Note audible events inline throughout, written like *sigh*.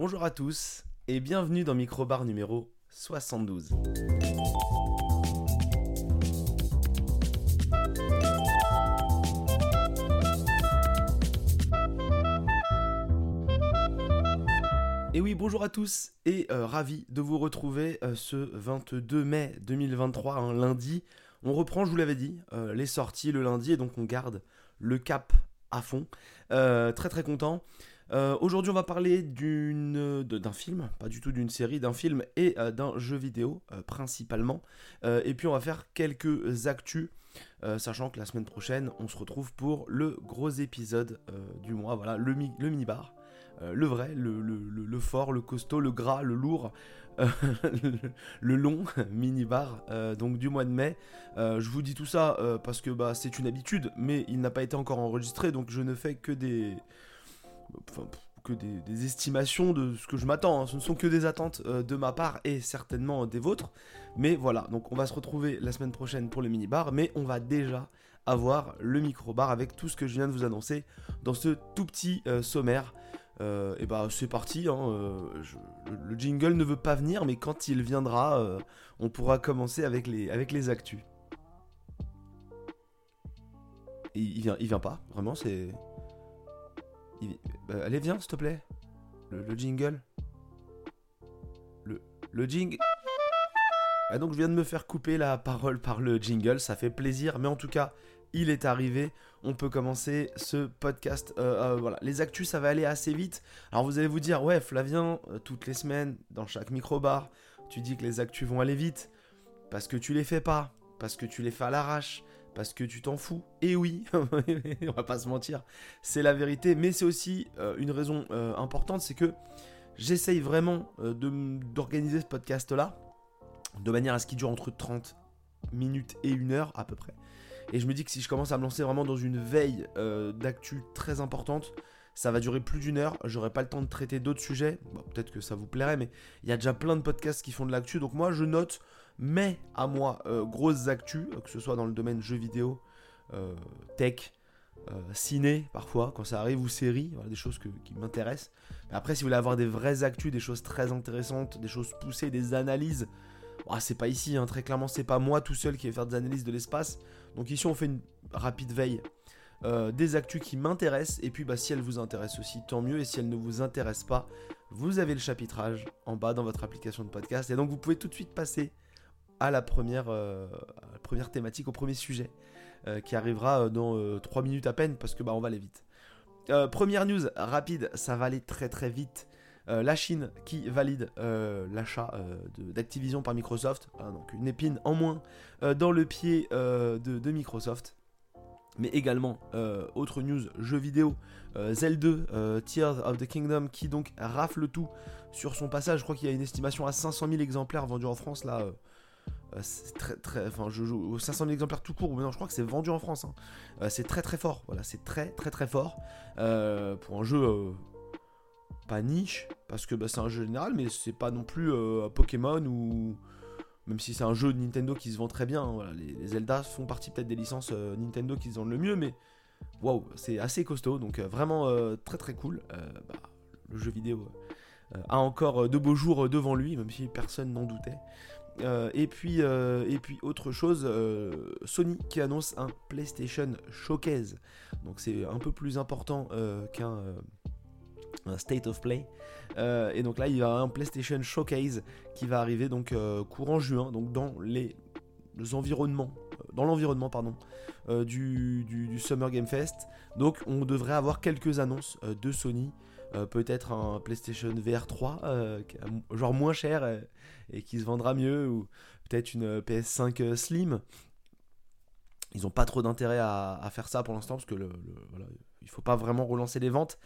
Bonjour à tous et bienvenue dans Microbar numéro 72. Et oui, bonjour à tous et euh, ravi de vous retrouver euh, ce 22 mai 2023, un lundi. On reprend, je vous l'avais dit, euh, les sorties le lundi et donc on garde le cap à fond. très très content. Aujourd'hui, on va parler d'un film, pas du tout d'une série, d'un film et d'un jeu vidéo principalement. et puis on va faire quelques actus. sachant que la semaine prochaine, on se retrouve pour le gros épisode du mois, voilà, le, le mini-bar. Euh, le vrai, le, fort, le costaud, le gras, le lourd, euh, *laughs* le, long *laughs* mini-bar euh, donc du mois de mai. je vous dis tout ça parce que bah, c'est une habitude, mais il n'a pas été encore enregistré, donc je ne fais que des... que des, estimations de ce que je m'attends. Hein. Ce ne sont que des attentes de ma part et certainement des vôtres. Mais voilà, donc on va se retrouver la semaine prochaine pour le mini-bar, mais on va déjà avoir le micro-bar avec tout ce que je viens de vous annoncer dans ce tout petit sommaire euh, et bah c'est parti, hein, euh, le, jingle ne veut pas venir, mais quand il viendra, euh, on pourra commencer avec les, avec les actus. il, vient, il vient pas, vraiment, c'est... Bah, allez, viens, s'il te plaît. Le, jingle. Le, le jingle... Ah, donc je viens de me faire couper la parole par le jingle, ça fait plaisir, mais en tout cas, il est arrivé. On peut commencer ce podcast. Euh, euh, voilà, les actus, ça va aller assez vite. Alors vous allez vous dire, ouais, Flavien, euh, toutes les semaines, dans chaque micro-bar, tu dis que les actus vont aller vite. Parce que tu les fais pas. Parce que tu les fais à l'arrache. Parce que tu t'en fous. Et oui, *laughs* on va pas se mentir. C'est la vérité. Mais c'est aussi une raison importante, c'est que j'essaye vraiment d'organiser ce podcast-là. De manière à ce qu'il dure entre 30 minutes et une heure à peu près. Et je me dis que si je commence à me lancer vraiment dans une veille euh, d'actu très importante, ça va durer plus d'une heure. J'aurai pas le temps de traiter d'autres sujets. Peut-être que ça vous plairait, mais il y a déjà plein de podcasts qui font de l'actu. Donc moi, je note, mais à moi, euh, grosses actus, euh, que ce soit dans le domaine jeux vidéo, tech, ciné parfois, quand ça arrive, ou séries, des choses qui m'intéressent. Mais après, si vous voulez avoir des vraies actus, des choses très intéressantes, des choses poussées, des analyses, c'est pas ici, hein, très clairement, c'est pas moi tout seul qui vais faire des analyses de l'espace. Donc ici, on fait une rapide veille euh, des actus qui m'intéressent. Et puis, bah, si elles vous intéressent aussi, tant mieux. Et si elles ne vous intéressent pas, vous avez le chapitrage en bas dans votre application de podcast. Et donc, vous pouvez tout de suite passer à la première, euh, première thématique, au premier sujet, euh, qui arrivera dans 3 minutes à peine, parce que bah, on va aller vite. première news rapide, ça va aller très très vite. Euh, la Chine qui valide euh, l'achat euh, d'Activision par Microsoft, donc une épine en moins dans le pied de, Microsoft. Mais également, autre news, jeu vidéo, Zelda Tears of the Kingdom qui donc rafle tout sur son passage. Je crois qu'il y a une estimation à 500 000 exemplaires vendus en France là. C'est très très enfin je joue 500 000 exemplaires tout court mais non je crois que c'est vendu en France hein. c'est très très fort voilà c'est très très très fort pour un jeu pas niche, parce que bah, c'est un jeu général, mais c'est pas non plus euh, Pokémon ou. Même si c'est un jeu de Nintendo qui se vend très bien, hein, les, Zelda font partie peut-être des licences euh, Nintendo qui se vendent le mieux, mais waouh, c'est assez costaud, donc euh, vraiment très très cool. Bah, le jeu vidéo a encore de beaux jours devant lui, même si personne n'en doutait. Et, puis, et puis autre chose, Sony qui annonce un PlayStation Showcase. Donc c'est un peu plus important qu'un un State of Play. Euh, et donc là, il y aura un PlayStation Showcase qui va arriver donc euh, courant juin, donc dans les, environnements, euh, dans l'environnement pardon, du, Summer Game Fest. Donc on devrait avoir quelques annonces de Sony. Peut-être un PlayStation VR 3, genre moins cher et, qui se vendra mieux, ou peut-être une PS5 Slim. Ils n'ont pas trop d'intérêt à, faire ça pour l'instant parce que le, il faut pas vraiment relancer les ventes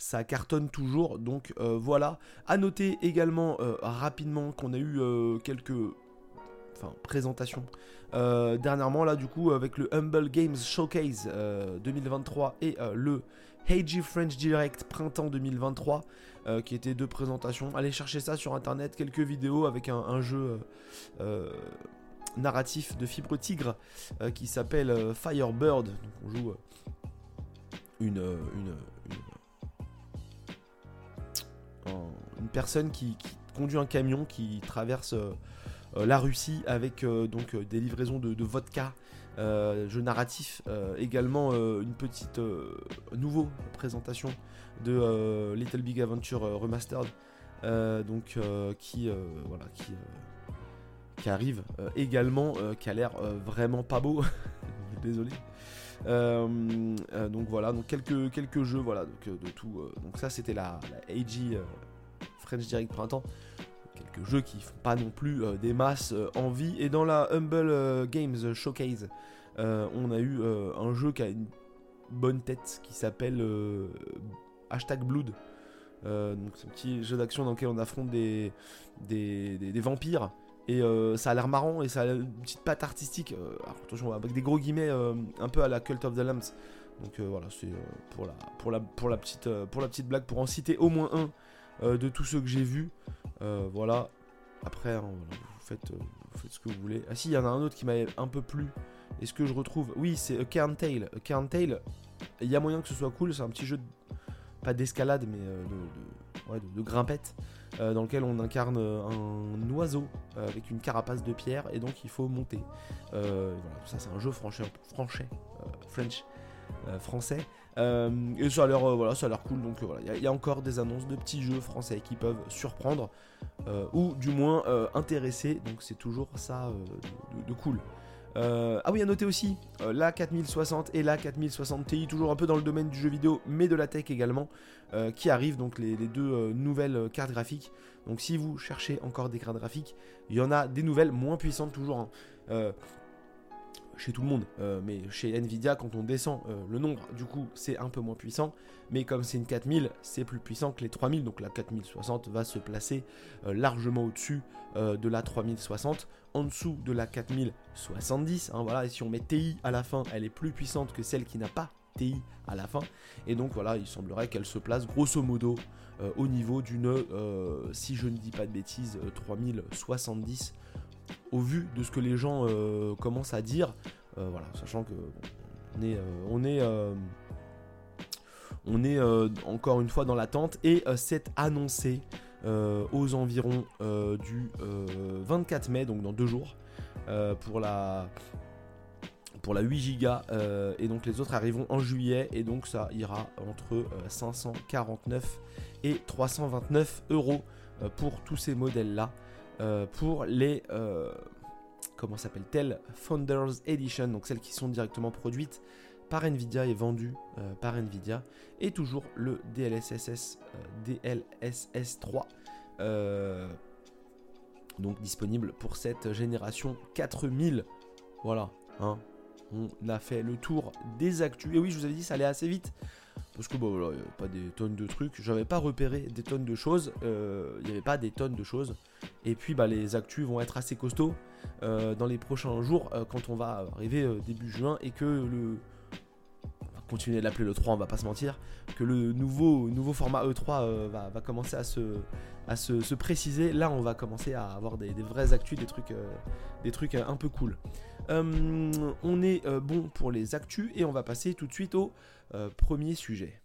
ça cartonne toujours. Donc euh, voilà. À noter également euh, rapidement qu'on a eu euh, quelques enfin, présentations dernièrement là du coup avec le Humble Games Showcase 2023 et le Heiji French Direct printemps 2023 qui étaient deux présentations. Allez chercher ça sur internet, quelques vidéos avec un, jeu narratif de fibre tigre qui s'appelle Firebird. Donc on joue une, une, personne qui, conduit un camion qui traverse la Russie avec donc des livraisons de, vodka. jeu narratif, également une petite nouveau présentation de Little Big Adventure Remastered, donc qui voilà qui qui arrive également, qui a l'air vraiment pas beau. *laughs* Désolé. donc voilà, donc quelques, quelques jeux, voilà, donc, de tout. donc ça c'était la, la, AG French Direct Printemps. Jeux qui font pas non plus des masses en vie. Et dans la Humble Games Showcase, on a eu un jeu qui a une bonne tête qui s'appelle Hashtag Blood. donc c'est un petit jeu d'action dans lequel on affronte des, vampires et euh, ça a l'air marrant et ça a une petite patte artistique. Euh, attention, avec des gros guillemets euh, un peu à la Cult of the Lambs. Donc voilà, c'est pour, la, pour, la, pour, la petite, pour la petite blague, pour en citer au moins un de tous ceux que j'ai vus. voilà. Après, hein, vous, faites, vous faites ce que vous voulez. Ah si, il y en a un autre qui m'a un peu plu. Est-ce que je retrouve? Oui, c'est Tale. A Cairn Tale, il y a moyen que ce soit cool. C'est un petit jeu, pas d'escalade, mais de, grimpette. Euh, dans lequel on incarne un oiseau euh, avec une carapace de pierre et donc il faut monter. Euh, voilà, ça c'est un jeu français, français, French, français. Et ça a l'air voilà, a l'air cool. Donc voilà, il y, a encore des annonces de petits jeux français qui peuvent surprendre ou du moins intéresser. Donc c'est toujours ça de, cool. ah oui, à noter aussi la 4060 et la 4060 Ti, toujours un peu dans le domaine du jeu vidéo, mais de la tech également. Euh, qui arrivent, donc les, deux euh, nouvelles euh, cartes graphiques. Donc si vous cherchez encore des cartes graphiques, il y en a des nouvelles moins puissantes toujours. Hein. Chez tout le monde, mais chez Nvidia, quand on descend le nombre, du coup, c'est un peu moins puissant. Mais comme c'est une 4000, c'est plus puissant que les 3000. Donc la 4060 va se placer largement au-dessus de la 3060, en dessous de la 4070. Hein, voilà, et si on met TI à la fin, elle est plus puissante que celle qui n'a pas TI à la fin. Et donc voilà, il semblerait qu'elle se place grosso modo euh, au niveau d'une, euh, si je ne dis pas de bêtises, 3070 euh, au vu de ce que les gens commencent à dire. voilà, sachant que on est, est encore une fois dans l'attente et c'est annoncé aux environs du 24 mai, donc dans deux jours, pour la pour la 8 Go euh, et donc les autres arriveront en juillet et donc ça ira entre 549 euh, et 329 euros euh, pour tous ces modèles là pour les comment s'appelle-t-elle Founders Edition donc celles qui sont directement produites par Nvidia et vendues par Nvidia et toujours le DLSS DLSS 3 donc disponible pour cette génération 4000 voilà hein, on a fait le tour des actus. Et oui, je vous avais dit, ça allait assez vite. Parce que bon, voilà, il n'y avait pas des tonnes de trucs. J'avais pas repéré des tonnes de choses. Euh, il n'y avait pas des tonnes de choses. Et puis, bah, les actus vont être assez costauds euh, dans les prochains jours euh, quand on va arriver début juin et que le. On va continuer de l'appeler le 3, on va pas se mentir. Que le nouveau, nouveau format E3 va, commencer à se, à se, préciser. Là, on va commencer à avoir des, vrais actus, des trucs, des trucs un peu cool. Euh, on est euh, bon pour les actus et on va passer tout de suite au euh, premier sujet.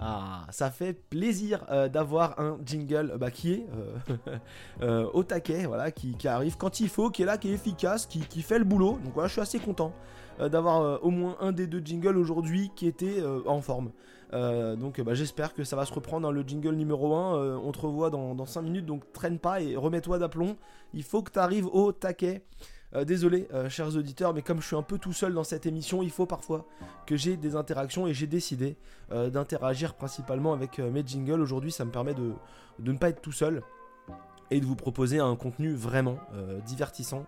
Ah, ça fait plaisir d'avoir un jingle bah, qui est *laughs* au taquet, voilà, qui, arrive quand il faut, qui est là, qui est efficace, qui, fait le boulot. Donc voilà, je suis assez content d'avoir au moins un des deux jingles aujourd'hui qui était en forme. Donc bah, j'espère que ça va se reprendre dans le jingle numéro 1. on te revoit dans, dans 5 minutes, donc traîne pas et remets-toi d'aplomb. Il faut que tu arrives au taquet. Euh, désolé, euh, chers auditeurs, mais comme je suis un peu tout seul dans cette émission, il faut parfois que j'ai des interactions et j'ai décidé euh, d'interagir principalement avec mes jingles. Aujourd'hui, ça me permet de, ne pas être tout seul et de vous proposer un contenu vraiment divertissant.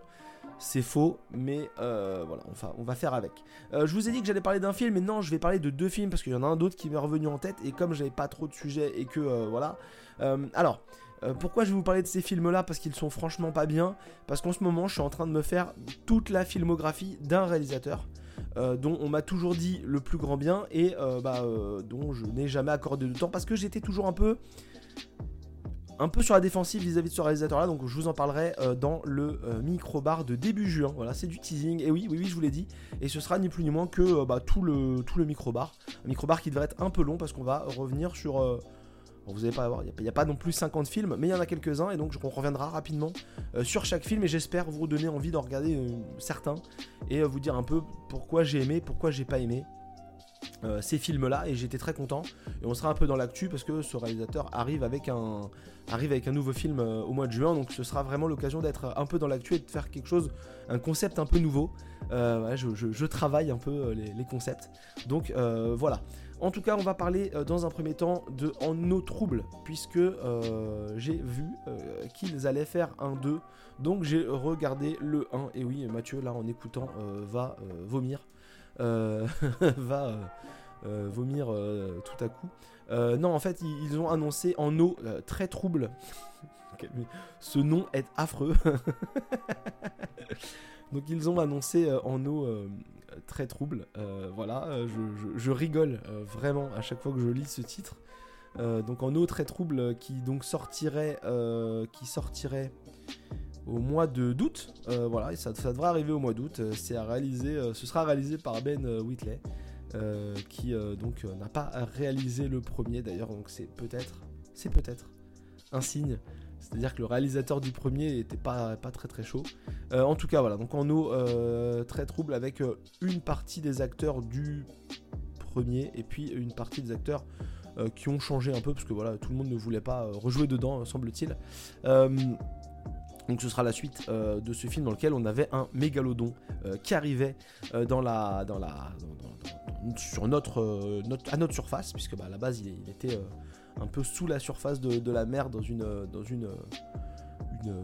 C'est faux, mais voilà, enfin, on va faire avec. je vous ai dit que j'allais parler d'un film, mais non, je vais parler de deux films parce qu'il y en a un d'autre qui m'est revenu en tête. Et comme j'avais pas trop de sujets et que voilà. alors, euh, pourquoi je vais vous parler de ces films-là? Parce qu'ils sont franchement pas bien. Parce qu'en ce moment, je suis en train de me faire toute la filmographie d'un réalisateur. Euh, dont on m'a toujours dit le plus grand bien et euh, bah, dont je n'ai jamais accordé de temps parce que j'étais toujours un peu un peu sur la défensive vis-à-vis de ce réalisateur là donc je vous en parlerai dans le micro-bar de début juin. Voilà c'est du teasing. Et oui oui oui je vous l'ai dit. Et ce sera ni plus ni moins que bah, tout le, tout le micro-bar. Un micro-bar qui devrait être un peu long parce qu'on va revenir sur vous n'allez pas avoir, il n'y a, pas non plus 50 films, mais il y en a quelques-uns, et donc on reviendra rapidement sur chaque film, et j'espère vous donner envie d'en regarder certains, et vous dire un peu pourquoi j'ai aimé, pourquoi j'ai pas aimé. Ces films-là et j'étais très content. Et on sera un peu dans l'actu parce que ce réalisateur arrive avec un, arrive avec un nouveau film euh, au mois de juin, donc ce sera vraiment l'occasion d'être un peu dans l'actu et de faire quelque chose, un concept un peu nouveau. Euh, je, travaille un peu euh, les, concepts. Donc voilà. En tout cas, on va parler dans un premier temps de En eau trouble, puisque j'ai vu qu'ils allaient faire un 2. Donc j'ai regardé le 1. Et oui, Mathieu, là, en écoutant, va vomir. *laughs* va vomir tout à coup. Euh, non, en fait, ils, ont annoncé en eau euh, très trouble. *laughs* Ce nom est affreux. *laughs* Donc ils ont annoncé euh, en eau très trouble. voilà, je, rigole vraiment à chaque fois que je lis ce titre. donc en eau très trouble qui donc sortirait, qui sortirait au mois de d'août. voilà, ça, ça, devrait arriver au mois d'août. C'est à réaliser, ce sera réalisé par Ben Whitley. Euh, qui euh, donc euh, n'a pas réalisé le premier d'ailleurs, donc c'est peut-être, c'est peut-être un signe. C'est-à-dire que le réalisateur du premier était pas, pas très très chaud. en tout cas, voilà, donc en eau très trouble avec une partie des acteurs du premier et puis une partie des acteurs qui ont changé un peu parce que voilà, tout le monde ne voulait pas rejouer dedans, semble-t-il. Donc ce sera la suite de ce film dans lequel on avait un mégalodon qui arrivait dans la, dans la, sur notre, euh, notre, à notre surface, puisque bah, à la base il, était euh, un peu sous la surface de, la mer dans une, dans une, une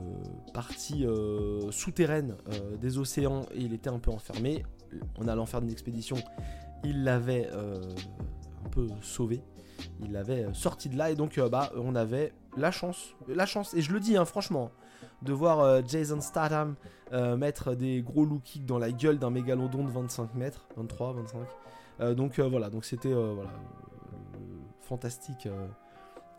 partie euh, souterraine des océans et il était un peu enfermé. En allant faire une expédition, il l'avait un peu sauvé. Il l'avait sorti de là et donc bah, on avait la chance, la chance, et je le dis hein, franchement, de voir Jason Statham mettre des gros low kicks dans la gueule d'un mégalodon de 25 mètres, 23, 25. Euh, donc euh, voilà, donc c'était euh, fantastique.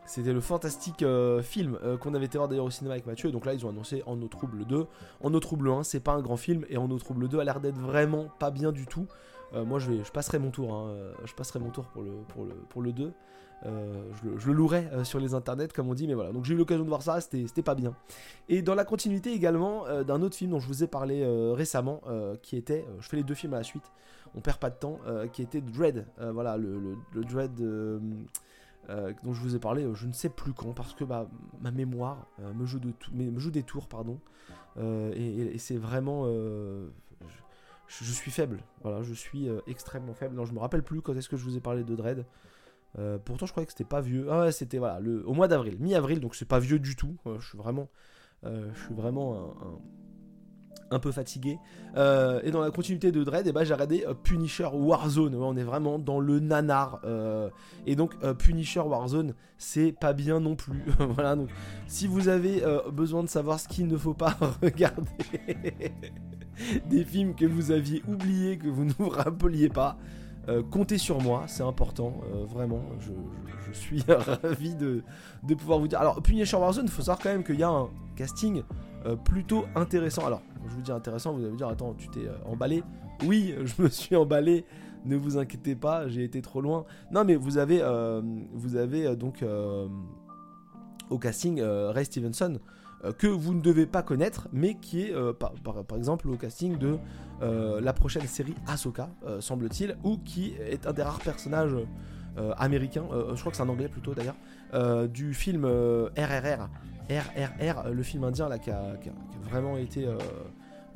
C'était le fantastique film qu'on avait été voir d'ailleurs au cinéma avec Mathieu. Donc là, ils ont annoncé En eau trouble 2. En eau trouble 1, c'est pas un grand film. Et En eau trouble 2 a l'air d'être vraiment pas bien du tout. moi, je, vais, je passerai mon tour. Hein. je passerai mon tour pour le, pour le, pour le 2. Je, le, je, louerai sur les internets, comme on dit. Mais voilà, donc j'ai eu l'occasion de voir ça. C'était pas bien. Et dans la continuité également d'un autre film dont je vous ai parlé récemment, qui était. je fais les deux films à la suite on perd pas de temps, euh, qui était Dread. Euh, voilà, le, Dread euh, dont je vous ai parlé, je ne sais plus quand, parce que bah, ma mémoire me, joue de me joue des tours, pardon. et, c'est vraiment. Je, suis faible, voilà, je suis extrêmement faible. Non, je me rappelle plus quand est-ce que je vous ai parlé de Dread. Pourtant, je croyais que c'était pas vieux. Ah ouais, c'était voilà, le, au mois d'avril, mi-avril, donc c'est pas vieux du tout. je suis vraiment, je suis vraiment un peu fatigué. Euh, et dans la continuité de Dread, eh ben, j'ai regardé euh, Punisher Warzone. on est vraiment dans le nanar. Euh. et donc Punisher Warzone, c'est pas bien non plus. *laughs* si vous avez besoin de savoir ce qu'il ne faut pas *laughs* regarder, *laughs* des films que vous aviez oubliés, que vous ne vous rappeliez pas. Comptez sur moi, c'est important, vraiment. Je, suis *laughs* ravi de, pouvoir vous dire. Alors, Punisher Warzone, il faut savoir quand même qu'il y a un casting plutôt intéressant. Alors, je vous dis intéressant, vous allez me dire, attends, tu t'es euh, emballé? Oui, *laughs* je me suis emballé, ne vous inquiétez pas, j'ai été trop loin. Non, mais vous avez, euh, vous avez euh, donc au casting Ray Stevenson, que vous ne devez pas connaître, mais qui est par, par, exemple au casting de la prochaine série Ahsoka, semble-t-il, ou qui est un des rares personnages américains, je crois que c'est un anglais plutôt d'ailleurs, du film RRR. RRR, le film indien là, qui, a, vraiment été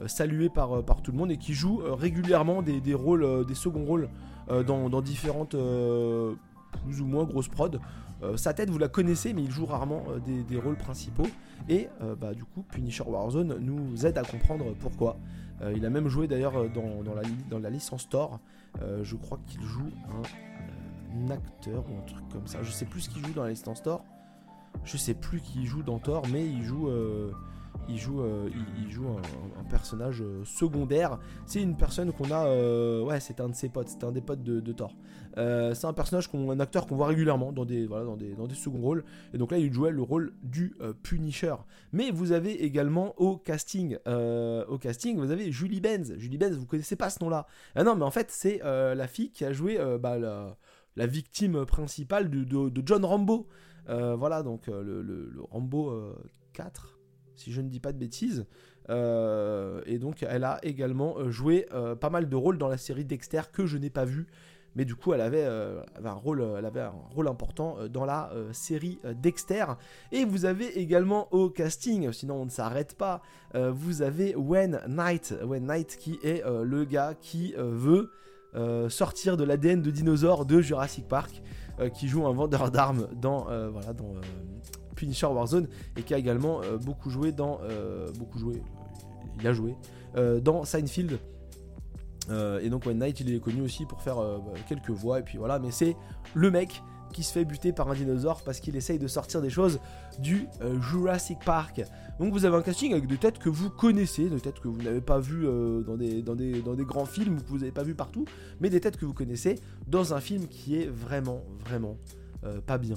euh, salué par, euh, tout le monde et qui joue euh, régulièrement des, rôles, des seconds rôles dans, différentes ou moins grosses prods. sa tête, vous la connaissez, mais il joue rarement des, rôles principaux. Et bah, du coup, Punisher Warzone nous aide à comprendre pourquoi. il a même joué d'ailleurs dans, la, dans la licence Thor. je crois qu'il joue un, acteur ou un truc comme ça. Je sais plus ce qu'il joue dans la licence Thor. Je sais plus qui joue dans Thor, mais il joue il joue, euh, il, joue un, personnage euh, secondaire. C'est une personne qu'on a. Euh, ouais, c'est un de ses potes, c'est un des potes de, Thor. c'est un personnage, un acteur qu'on voit régulièrement dans des, voilà, dans, des, dans des seconds rôles. Et donc là, il jouait le rôle du Punisher. Mais vous avez également au casting, au casting, vous avez Julie Benz. Julie Benz, vous connaissez pas ce nom-là. Ah non, mais en fait, c'est la fille qui a joué bah, la, victime principale de, John Rambo. voilà, donc le, Rambo 4, si je ne dis pas de bêtises. et donc elle a également joué pas mal de rôles dans la série Dexter que je n'ai pas vu mais du coup elle avait, euh, un, rôle, euh, elle avait un rôle important euh, dans la série Dexter. Et vous avez également au casting, sinon on ne s'arrête pas, vous avez Wayne Knight, Wayne Knight qui est le gars qui veut sortir de l'ADN de dinosaures de Jurassic Park, qui joue un vendeur d'armes dans, voilà, dans Punisher Warzone et qui a également beaucoup joué dans... beaucoup joué, il a joué dans Seinfeld. Euh, et donc One Night il est connu aussi pour faire euh, bah, quelques voix et puis voilà mais c'est le mec qui se fait buter par un dinosaure parce qu'il essaye de sortir des choses du euh, Jurassic Park. Donc vous avez un casting avec des têtes que vous connaissez, des têtes que vous n'avez pas vues dans, des, dans, des, dans des grands films ou que vous n'avez pas vu partout, mais des têtes que vous connaissez dans un film qui est vraiment, vraiment pas bien.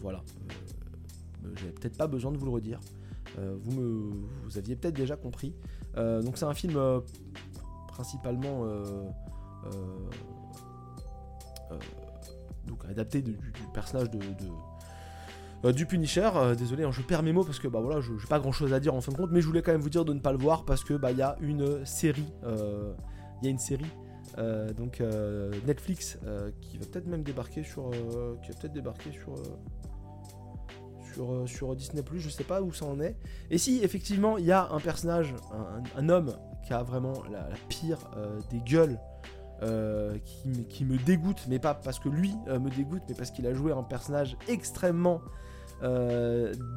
voilà. J'ai peut-être pas besoin de vous le redire. vous, me, vous aviez peut-être déjà compris. donc c'est un film principalement euh, euh, euh, donc adapté du, personnage de, du Punisher. désolé, hein, je perds mes mots parce que bah voilà, je n'ai pas grand chose à dire en fin de compte, mais je voulais quand même vous dire de ne pas le voir parce que bah il y a une série, il y a une série. donc Netflix qui va peut-être même débarquer sur qui va peut-être débarquer sur sur, sur Disney je sais pas où ça en est et si effectivement il y a un personnage un homme qui a vraiment la, pire euh, des gueules. Euh, qui, me dégoûte, mais pas parce que lui euh, me dégoûte, mais parce qu'il a joué un personnage extrêmement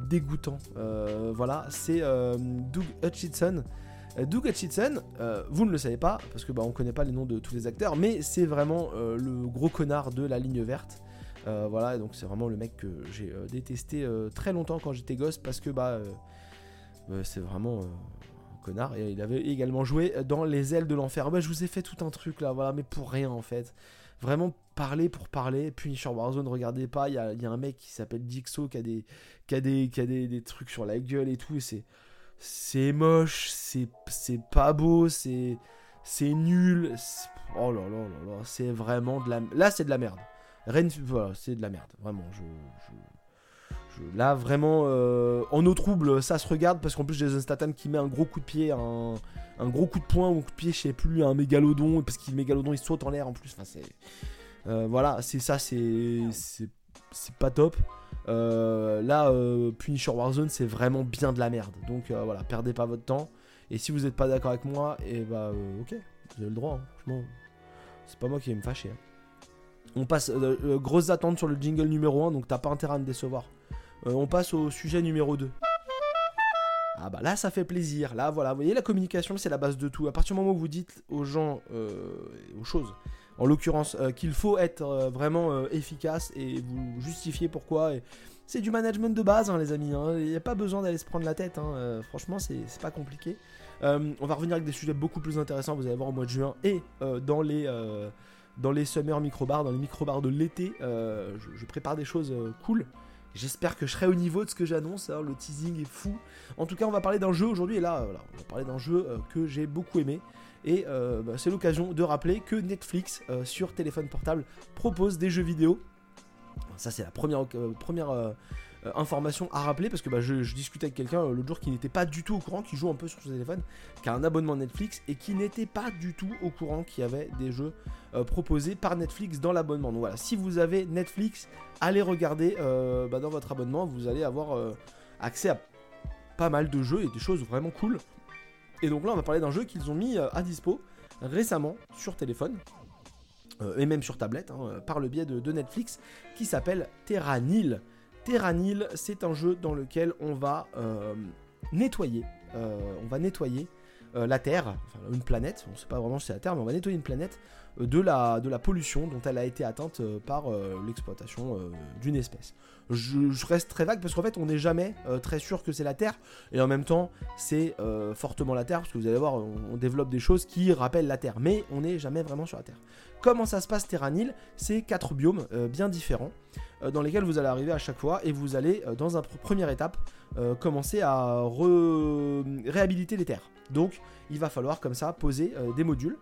dégoûtant. voilà, c'est Doug Hutchinson. Doug Hutchinson, vous ne le savez pas, parce que bah, on connaît pas les noms de tous les acteurs, mais c'est vraiment le gros connard de la ligne verte. Voilà, donc c'est vraiment le mec que j'ai détesté très longtemps quand j'étais gosse, parce que bah, c'est vraiment connard. Et il avait également joué dans Les ailes de l'enfer. Bah, je vous ai fait tout un truc là, voilà, mais pour rien en fait. Vraiment parler pour parler. Punisher Warzone, regardez pas. Il y a, un mec qui s'appelle Dixo qui a, des, qui a, des, qui a des, trucs sur la gueule et tout. C'est, moche, c'est, pas beau, c'est, c'est nul. Oh là là là là, c'est vraiment de la. Là, c'est de la merde. Ren... Voilà, c'est de la merde. Vraiment, là, vraiment, euh, en eau trouble, ça se regarde parce qu'en plus, Jason Statham qui met un gros coup de pied, un, gros coup de poing ou un coup de pied, je sais plus, un mégalodon, parce qu'il mégalodon il saute en l'air en plus. Enfin, c'est. Euh, voilà, c'est ça, c'est. C'est pas top. Euh, là, Punisher Warzone, c'est vraiment bien de la merde. Donc voilà, perdez pas votre temps. Et si vous n'êtes pas d'accord avec moi, et eh bah ok, vous avez le droit, hein. C'est pas moi qui vais me fâcher. Hein. On passe, grosses attentes sur le jingle numéro 1, donc t'as pas intérêt à me décevoir. Euh, on passe au sujet numéro 2. Ah bah là ça fait plaisir, là voilà, vous voyez la communication c'est la base de tout. À partir du moment où vous dites aux gens, euh, aux choses, en l'occurrence euh, qu'il faut être vraiment efficace et vous justifier pourquoi, c'est du management de base hein, les amis, hein. il n'y a pas besoin d'aller se prendre la tête, hein. franchement c'est pas compliqué. on va revenir avec des sujets beaucoup plus intéressants, vous allez voir au mois de juin et dans les... dans les summer micro-bars, dans les micro-bars de l'été, je, prépare des choses cool. J'espère que je serai au niveau de ce que j'annonce, hein, le teasing est fou. En tout cas, on va parler d'un jeu aujourd'hui, et là, voilà, on va parler d'un jeu euh, que j'ai beaucoup aimé. Et euh, bah, c'est l'occasion de rappeler que Netflix, euh, sur téléphone portable, propose des jeux vidéo. Ça, c'est la première, première euh, information à rappeler parce que bah, je, discutais avec quelqu'un euh, l'autre jour qui n'était pas du tout au courant, qui joue un peu sur son téléphone, qui a un abonnement Netflix et qui n'était pas du tout au courant qu'il y avait des jeux euh, proposés par Netflix dans l'abonnement. Donc voilà, si vous avez Netflix, allez regarder bah, dans votre abonnement, vous allez avoir accès à pas mal de jeux et des choses vraiment cool. Et donc là, on va parler d'un jeu qu'ils ont mis à dispo récemment sur téléphone. et même sur tablette, hein, par le biais de, de Netflix, qui s'appelle Terranil. Terranil, c'est un jeu dans lequel on va euh, nettoyer, euh, on va nettoyer euh, la Terre, une planète, on ne sait pas vraiment si c'est la Terre, mais on va nettoyer une planète de la, de la pollution dont elle a été atteinte par l'exploitation d'une espèce. Je, reste très vague parce qu'en fait on n'est jamais très sûr que c'est la Terre et en même temps c'est fortement la Terre parce que vous allez voir on, développe des choses qui rappellent la Terre mais on n'est jamais vraiment sur la Terre. Comment ça se passe Terranil C'est quatre biomes bien différents euh, dans lesquels vous allez arriver à chaque fois et vous allez, euh, dans une première étape, euh, commencer à réhabiliter les terres. Donc, il va falloir comme ça poser des modules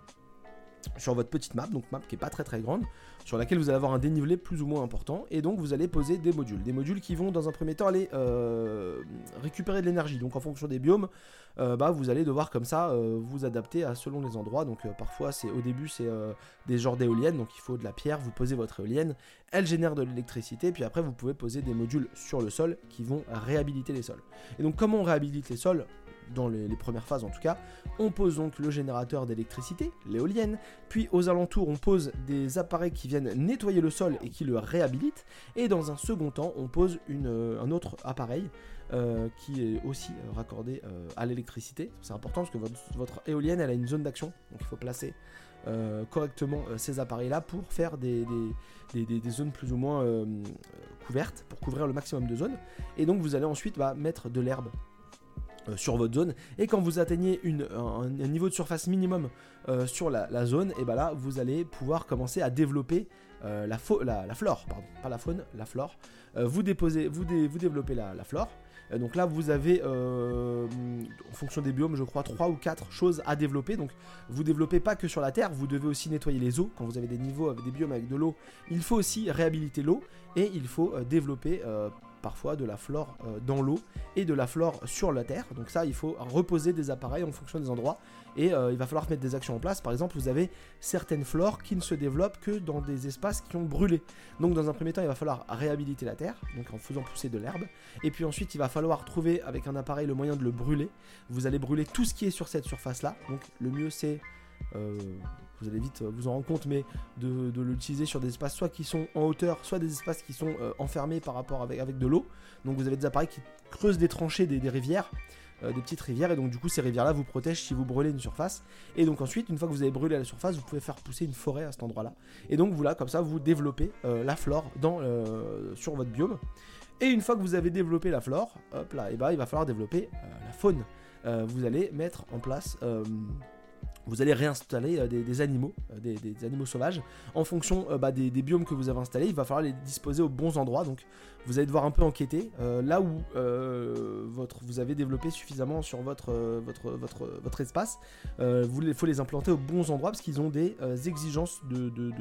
sur votre petite map, donc map qui est pas très très grande, sur laquelle vous allez avoir un dénivelé plus ou moins important, et donc vous allez poser des modules. Des modules qui vont dans un premier temps aller euh, récupérer de l'énergie. Donc en fonction des biomes, euh, bah, vous allez devoir comme ça euh, vous adapter à selon les endroits. Donc parfois c'est au début c'est des genres d'éoliennes, donc il faut de la pierre, vous posez votre éolienne, elle génère de l'électricité, puis après vous pouvez poser des modules sur le sol qui vont réhabiliter les sols. Et donc comment on réhabilite les sols? Dans les, premières phases en tout cas, on pose donc le générateur d'électricité, l'éolienne, puis aux alentours on pose des appareils qui viennent nettoyer le sol et qui le réhabilitent, et dans un second temps on pose euh, un autre appareil euh, qui est aussi euh, raccordé à l'électricité. C'est important parce que votre, éolienne elle a une zone d'action, donc il faut placer correctement ces appareils-là pour faire des, des, zones plus ou moins couvertes, pour couvrir le maximum de zones. Et donc vous allez ensuite bah, mettre de l'herbe euh, sur votre zone. Et quand vous atteignez un, niveau de surface minimum euh, sur la, zone et ben là vous allez pouvoir commencer à développer euh, la, la, flore pardon. Pas la faune la flore. Vous déposez vous, vous développez la, flore. Donc là vous avez en fonction des biomes je crois 3 ou 4 choses à développer. Donc vous développez pas que sur la terre vous devez aussi nettoyer les eaux. Quand vous avez des niveaux avec des biomes avec de l'eau il faut aussi réhabiliter l'eau et il faut développer parfois de la flore euh, dans l'eau et de la flore sur la terre. Donc ça, il faut reposer des appareils en fonction des endroits et euh, il va falloir mettre des actions en place. Par exemple, vous avez certaines flores qui ne se développent que dans des espaces qui ont brûlé. Donc dans un premier temps, il va falloir réhabiliter la terre, donc en faisant pousser de l'herbe. Et puis ensuite, il va falloir trouver avec un appareil le moyen de le brûler. Vous allez brûler tout ce qui est sur cette surface-là. Donc le mieux c'est... Euh, vous allez vite vous en rendre compte, mais de, l'utiliser sur des espaces soit qui sont en hauteur, soit des espaces qui sont euh, enfermés par rapport avec, avec de l'eau. Donc vous avez des appareils qui creusent des tranchées, des, rivières, euh, des petites rivières, et donc du coup ces rivières-là vous protègent si vous brûlez une surface. Et donc ensuite, une fois que vous avez brûlé la surface, vous pouvez faire pousser une forêt à cet endroit-là. Et donc voilà, comme ça vous développez euh, la flore dans, sur votre biome. Et une fois que vous avez développé la flore, hop là, et bah, il va falloir développer la faune. vous allez mettre en place vous allez réinstaller euh, des, animaux, euh, des, animaux sauvages, en fonction euh, bah, des, biomes que vous avez installés. Il va falloir les disposer aux bons endroits. Donc, vous allez devoir un peu enquêter là où votre, vous avez développé suffisamment sur votre, votre, votre, votre espace. il faut les implanter aux bons endroits parce qu'ils ont des exigences de, de,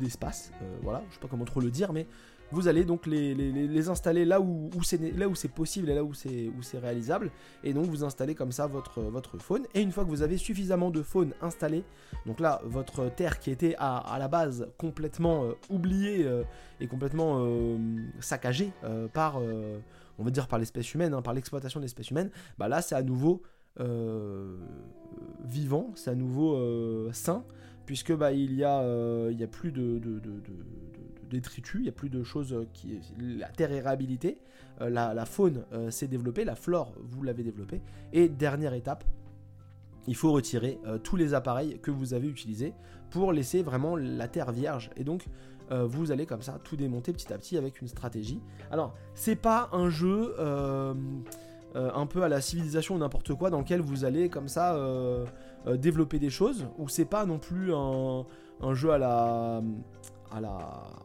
d'espace. voilà, je sais pas comment trop le dire, mais vous allez donc les, installer là où, c'est là où c'est possible et là où c'est où c'est réalisable. Et donc vous installez comme ça votre, votre faune. Et une fois que vous avez suffisamment de faune installée, donc là votre terre qui était à, la base complètement euh, oubliée euh, et complètement euh, saccagée par on va dire par l'espèce humaine, hein, par l'exploitation de l'espèce humaine, bah là c'est à nouveau vivant, c'est à nouveau sain, puisque bah, il, y a, il y a plus de, de, détritus, il n'y a plus de choses euh, qui. La terre est réhabilitée, euh, la, faune euh, s'est développée, la flore, vous l'avez développée. Et dernière étape, il faut retirer tous les appareils que vous avez utilisés pour laisser vraiment la terre vierge. Et donc, vous allez comme ça tout démonter petit à petit avec une stratégie. Alors, c'est pas un jeu. un peu à la civilisation ou n'importe quoi dans lequel vous allez comme ça développer des choses ou c'est pas non plus un, un, jeu à la à la,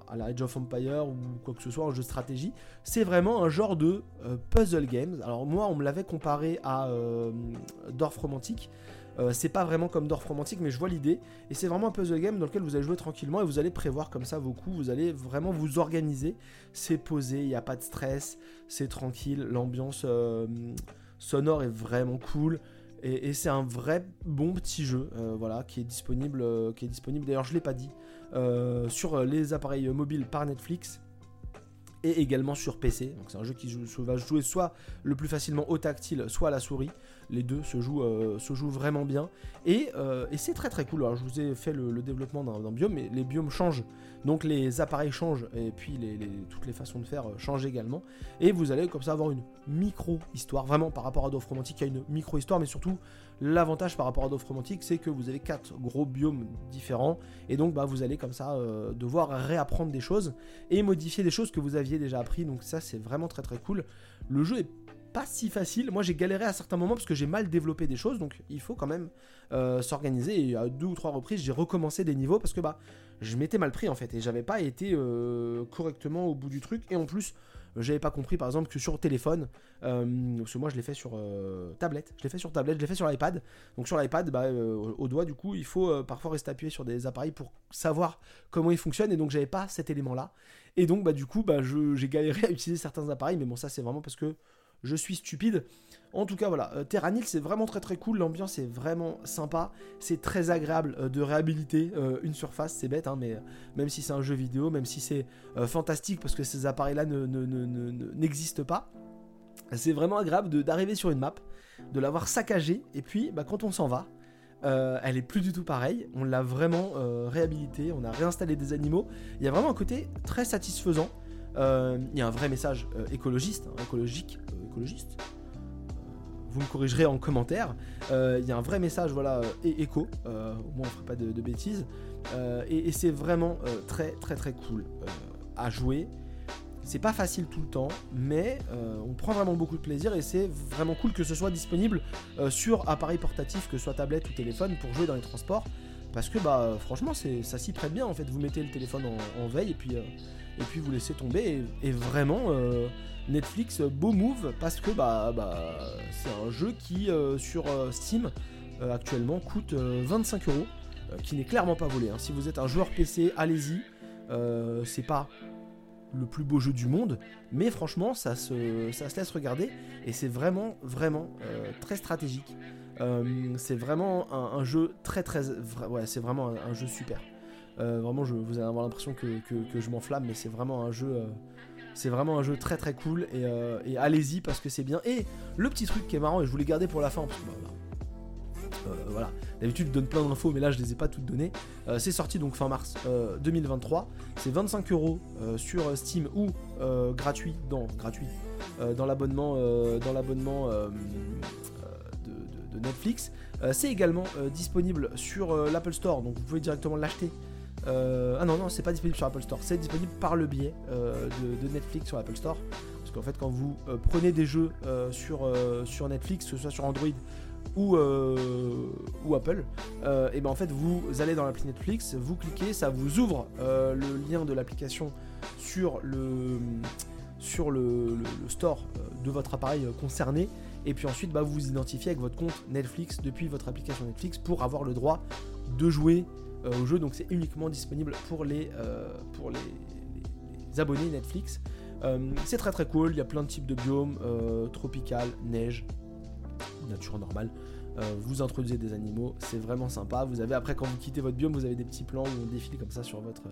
à la Age of Empire ou quoi que ce soit, un jeu de stratégie. C'est vraiment un genre de euh, puzzle games. Alors moi, on me l'avait comparé à euh, Dorf Romantique. Euh, c'est pas vraiment comme Dorf Romantique, mais je vois l'idée. Et c'est vraiment un puzzle game dans lequel vous allez jouer tranquillement et vous allez prévoir comme ça vos coups. Vous allez vraiment vous organiser. C'est posé, il n'y a pas de stress, c'est tranquille. L'ambiance sonore est vraiment cool. Et, c'est un vrai bon petit jeu, voilà, qui est disponible, qui est disponible. D'ailleurs, je l'ai pas dit, sur les appareils mobiles par Netflix et également sur PC. Donc c'est un jeu qui va jouer soit le plus facilement au tactile, soit à la souris. Les deux se jouent, euh, vraiment bien. Euh, et, c'est très très cool. Alors je vous ai fait le, développement d'un biome, mais les biomes changent. Donc les appareils changent et puis toutes les façons de faire changent également. Et vous allez comme ça avoir une micro-histoire. Vraiment par rapport à Dofre Romantique, il y a une micro-histoire, mais surtout L'avantage par rapport à Dofre Romantique, c'est que vous avez quatre gros biomes différents, et donc bah, vous allez comme ça euh, devoir réapprendre des choses et modifier des choses que vous aviez déjà appris. Donc ça, c'est vraiment très très cool. Le jeu est pas si facile. Moi, j'ai galéré à certains moments parce que j'ai mal développé des choses, donc il faut quand même euh, s'organiser. Et à deux ou trois reprises, j'ai recommencé des niveaux parce que bah je m'étais mal pris en fait et j'avais pas été correctement au bout du truc et en plus j'avais pas compris par exemple que sur téléphone, euh, parce que moi je l'ai fait sur euh, tablette, je l'ai fait sur tablette, je l'ai fait sur l'iPad. Donc sur l'iPad, bah, euh, au doigt du coup, il faut parfois rester appuyé sur des appareils pour savoir comment ils fonctionnent et donc j'avais pas cet élément là. Et donc bah du coup, bah, j'ai galéré à utiliser certains appareils, mais bon ça c'est vraiment parce que je suis stupide. En tout cas, voilà, euh, c'est vraiment très très cool. L'ambiance est vraiment sympa. C'est très agréable euh, de réhabiliter euh, une surface. C'est bête, hein, mais même si c'est un jeu vidéo, même si c'est fantastique parce que ces appareils-là n'existent pas, c'est vraiment agréable d'arriver sur une map, de l'avoir saccagée, et puis bah, quand on s'en va, elle est plus du tout pareille. On l'a vraiment réhabilité, on a réinstallé des animaux. Il y a vraiment un côté très satisfaisant. Il y a un vrai message écologiste, hein, écologique, écologiste, vous me corrigerez en commentaire. Euh, il y a un vrai message, voilà. Euh, au moins, on ne fera pas de, bêtises. Euh, et, c'est vraiment très, très, très cool à jouer. C'est pas facile tout le temps, mais on prend vraiment beaucoup de plaisir et c'est vraiment cool que ce soit disponible sur appareil portatif, que ce soit tablette ou téléphone, pour jouer dans les transports. Parce que bah franchement ça s'y prête bien en fait. Vous mettez le téléphone en, veille et puis, et puis vous laissez tomber et vraiment Netflix, euh, beau move parce que bah, bah c'est un jeu qui euh, sur euh, Steam actuellement coûte 25 euros, qui n'est clairement pas volé. Hein. Si vous êtes un joueur PC, allez-y. c'est pas le plus beau jeu du monde, mais franchement ça se, ça se laisse regarder et c'est vraiment vraiment très stratégique. c'est vraiment un, jeu très très ouais c'est vraiment un, jeu super. Vraiment je, vous allez avoir l'impression que, que, je m'enflamme mais c'est vraiment un jeu c'est vraiment un jeu très très cool euh, et, allez-y parce que c'est bien. Et le petit truc qui est marrant et je voulais garder pour la fin parce que bah, bah, euh, voilà, d'habitude je donne plein d'infos mais là je les ai pas toutes données. Euh, c'est sorti donc fin mars 2023. C'est 25 euros sur Steam ou gratuit dans l'abonnement dans l'abonnement de, Netflix. c'est également disponible sur l'Apple Store donc vous pouvez directement l'acheter euh, ah non, non, c'est pas disponible sur Apple Store, c'est disponible par le biais euh, de, Netflix sur Apple Store. Parce qu'en fait, quand vous euh, prenez des jeux sur, sur Netflix, que ce soit sur Android ou, ou Apple, et ben en fait, vous allez dans l'appli Netflix, vous cliquez, ça vous ouvre le lien de l'application sur le sur le, store de votre appareil concerné et puis ensuite bah, vous vous identifiez avec votre compte Netflix depuis votre application Netflix pour avoir le droit de jouer au jeu, donc c'est uniquement disponible pour les, euh, pour les, abonnés Netflix. Euh, c'est très très cool, il y a plein de types de biomes, tropical, neige, nature normale. vous introduisez des animaux, c'est vraiment sympa. Vous avez après quand vous quittez votre biome, vous avez des petits plans où on défile comme ça sur votre,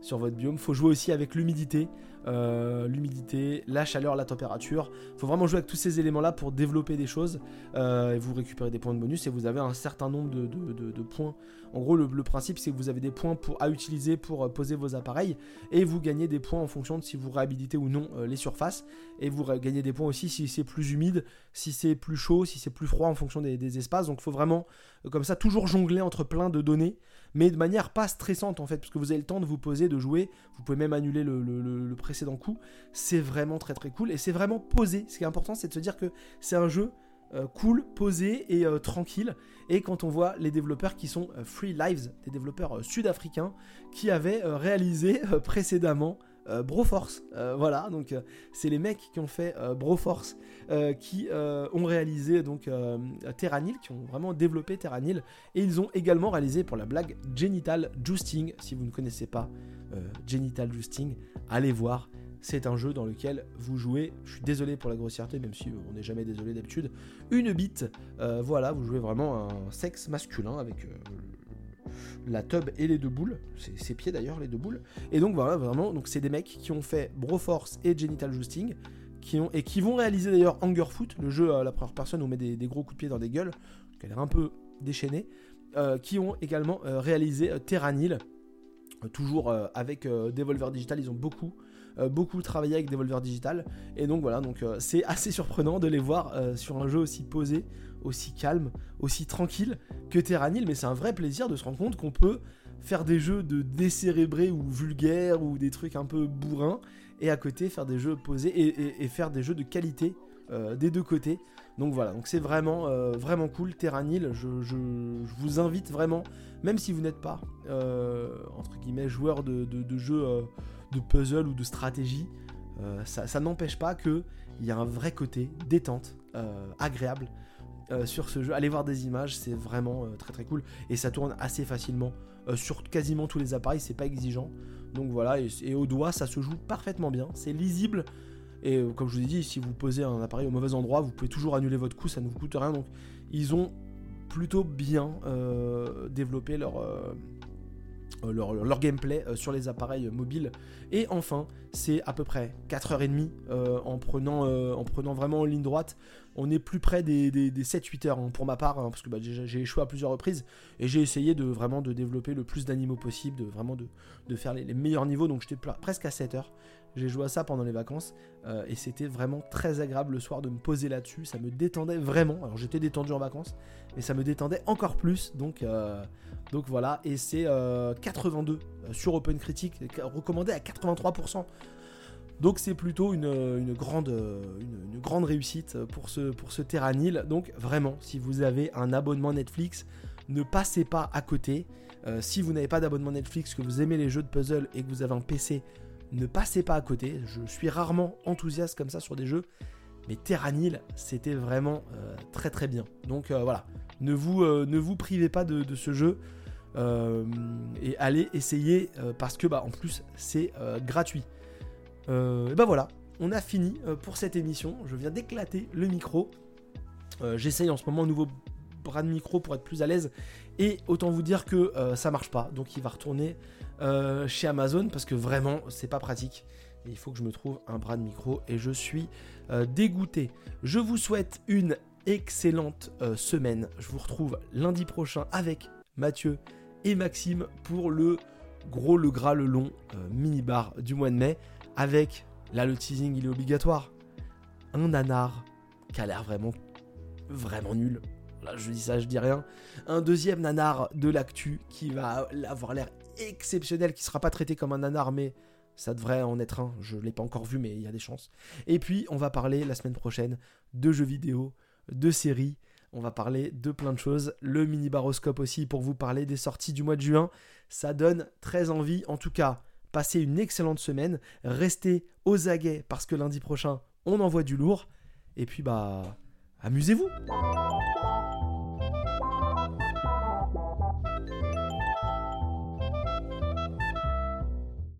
sur votre biome. Faut jouer aussi avec l'humidité, euh, l'humidité, la chaleur, la température. Faut vraiment jouer avec tous ces éléments-là pour développer des choses. Euh, et vous récupérez des points de bonus et vous avez un certain nombre de, points. En gros, le, principe c'est que vous avez des points à utiliser pour euh, poser vos appareils et vous gagnez des points en fonction de si vous réhabilitez ou non les surfaces. Et vous gagnez des points aussi si c'est plus humide, si c'est plus chaud, si c'est plus froid en fonction des, des espaces. Donc il faut vraiment comme ça toujours jongler entre plein de données mais de manière pas stressante en fait, parce que vous avez le temps de vous poser, de jouer, vous pouvez même annuler le, précédent coup, c'est vraiment très très cool, et c'est vraiment posé, ce qui est important c'est de se dire que c'est un jeu euh, cool, posé et euh, tranquille, et quand on voit les développeurs qui sont euh, Free Lives, des développeurs sud-africains, qui avaient réalisé précédemment Broforce. voilà, donc c'est les mecs qui ont fait Broforce euh, qui euh, ont réalisé donc Terranil, qui ont vraiment développé Terranil, et ils ont également réalisé pour la blague Genital Justing. Si vous ne connaissez pas euh, Genital Justing, allez voir. C'est un jeu dans lequel vous jouez, je suis désolé pour la grossièreté, même si on n'est jamais désolé d'habitude, une bite. voilà, vous jouez vraiment un sexe masculin avec la tub et les deux boules, ses pieds d'ailleurs, les deux boules. Et donc voilà, vraiment, donc c'est des mecs qui ont fait Broforce et Genital Justing qui ont, et qui vont réaliser d'ailleurs Foot, le jeu à la première personne où on met des, gros coups de pied dans des gueules, qui a l'air un peu déchaîné, euh, qui ont également euh, réalisé euh, Terranil, toujours avec Devolver Digital, ils ont beaucoup beaucoup travaillé avec Devolver Digital. Et donc voilà donc c'est assez surprenant de les voir sur un jeu aussi posé aussi calme aussi tranquille que Terranil mais c'est un vrai plaisir de se rendre compte qu'on peut faire des jeux de décérébrés ou vulgaires ou des trucs un peu bourrins et à côté faire des jeux posés et, faire des jeux de qualité des deux côtés. Donc voilà, donc c'est vraiment, vraiment cool. Terranil, je, je, vous invite vraiment, même si vous n'êtes pas, entre guillemets, joueur de, de, jeux de puzzle ou de stratégie, ça, ça n'empêche pas qu'il y a un vrai côté détente, agréable. Sur ce jeu, allez voir des images, c'est vraiment très très cool et ça tourne assez facilement sur quasiment tous les appareils, c'est pas exigeant. Donc voilà, et, au doigt, ça se joue parfaitement bien. C'est lisible. Et euh, comme je vous ai dit, si vous posez un appareil au mauvais endroit, vous pouvez toujours annuler votre coup, ça ne vous coûte rien. Donc ils ont plutôt bien euh, développé leur, euh, leur, gameplay sur les appareils mobiles. Et enfin, c'est à peu près 4h30 en, prenant, en prenant vraiment en ligne droite on est plus près des, 7-8 heures hein, pour ma part, hein, parce que bah, j'ai échoué à plusieurs reprises, et j'ai essayé de vraiment de développer le plus d'animaux possible, de vraiment de, faire les, meilleurs niveaux, donc j'étais presque à 7 heures. J'ai joué à ça pendant les vacances, euh, et c'était vraiment très agréable le soir de me poser là-dessus, ça me détendait vraiment, alors j'étais détendu en vacances, mais ça me détendait encore plus, donc, euh, voilà, et c'est 82 euh, sur Open Critic, recommandé à 83%. Donc c'est plutôt une, grande, une, grande réussite pour ce, pour ce Terranil. Donc vraiment, si vous avez un abonnement Netflix, ne passez pas à côté. Euh, si vous n'avez pas d'abonnement Netflix, que vous aimez les jeux de puzzle et que vous avez un PC, ne passez pas à côté. Je suis rarement enthousiaste comme ça sur des jeux. Mais Terranil, c'était vraiment euh, très très bien. Donc euh, voilà, ne vous, ne vous privez pas de, ce jeu. et allez essayer parce que bah, en plus c'est gratuit. Euh, et ben voilà, on a fini euh, pour cette émission. Je viens d'éclater le micro. Euh, j'essaye en ce moment un nouveau bras de micro pour être plus à l'aise. Et autant vous dire que ça marche pas. Donc il va retourner chez Amazon parce que vraiment c'est pas pratique. il faut que je me trouve un bras de micro et je suis dégoûté. Je vous souhaite une excellente semaine. Je vous retrouve lundi prochain avec Mathieu et Maxime pour le gros, le gras, le long mini bar du mois de mai avec, là le teasing il est obligatoire, un nanar qui a l'air vraiment, vraiment nul. Là je dis ça, je dis rien. Un deuxième nanar de l'actu qui va avoir l'air exceptionnel, qui sera pas traité comme un nanar, mais ça devrait en être un. Je l'ai pas encore vu, mais il y a des chances. Et puis on va parler la semaine prochaine de jeux vidéo, de séries. On va parler de plein de choses. Le mini baroscope aussi pour vous parler des sorties du mois de juin. Ça donne très envie. En tout cas, Passez une excellente semaine. Restez aux aguets parce que lundi prochain, on envoie du lourd. Et puis, bah, amusez-vous.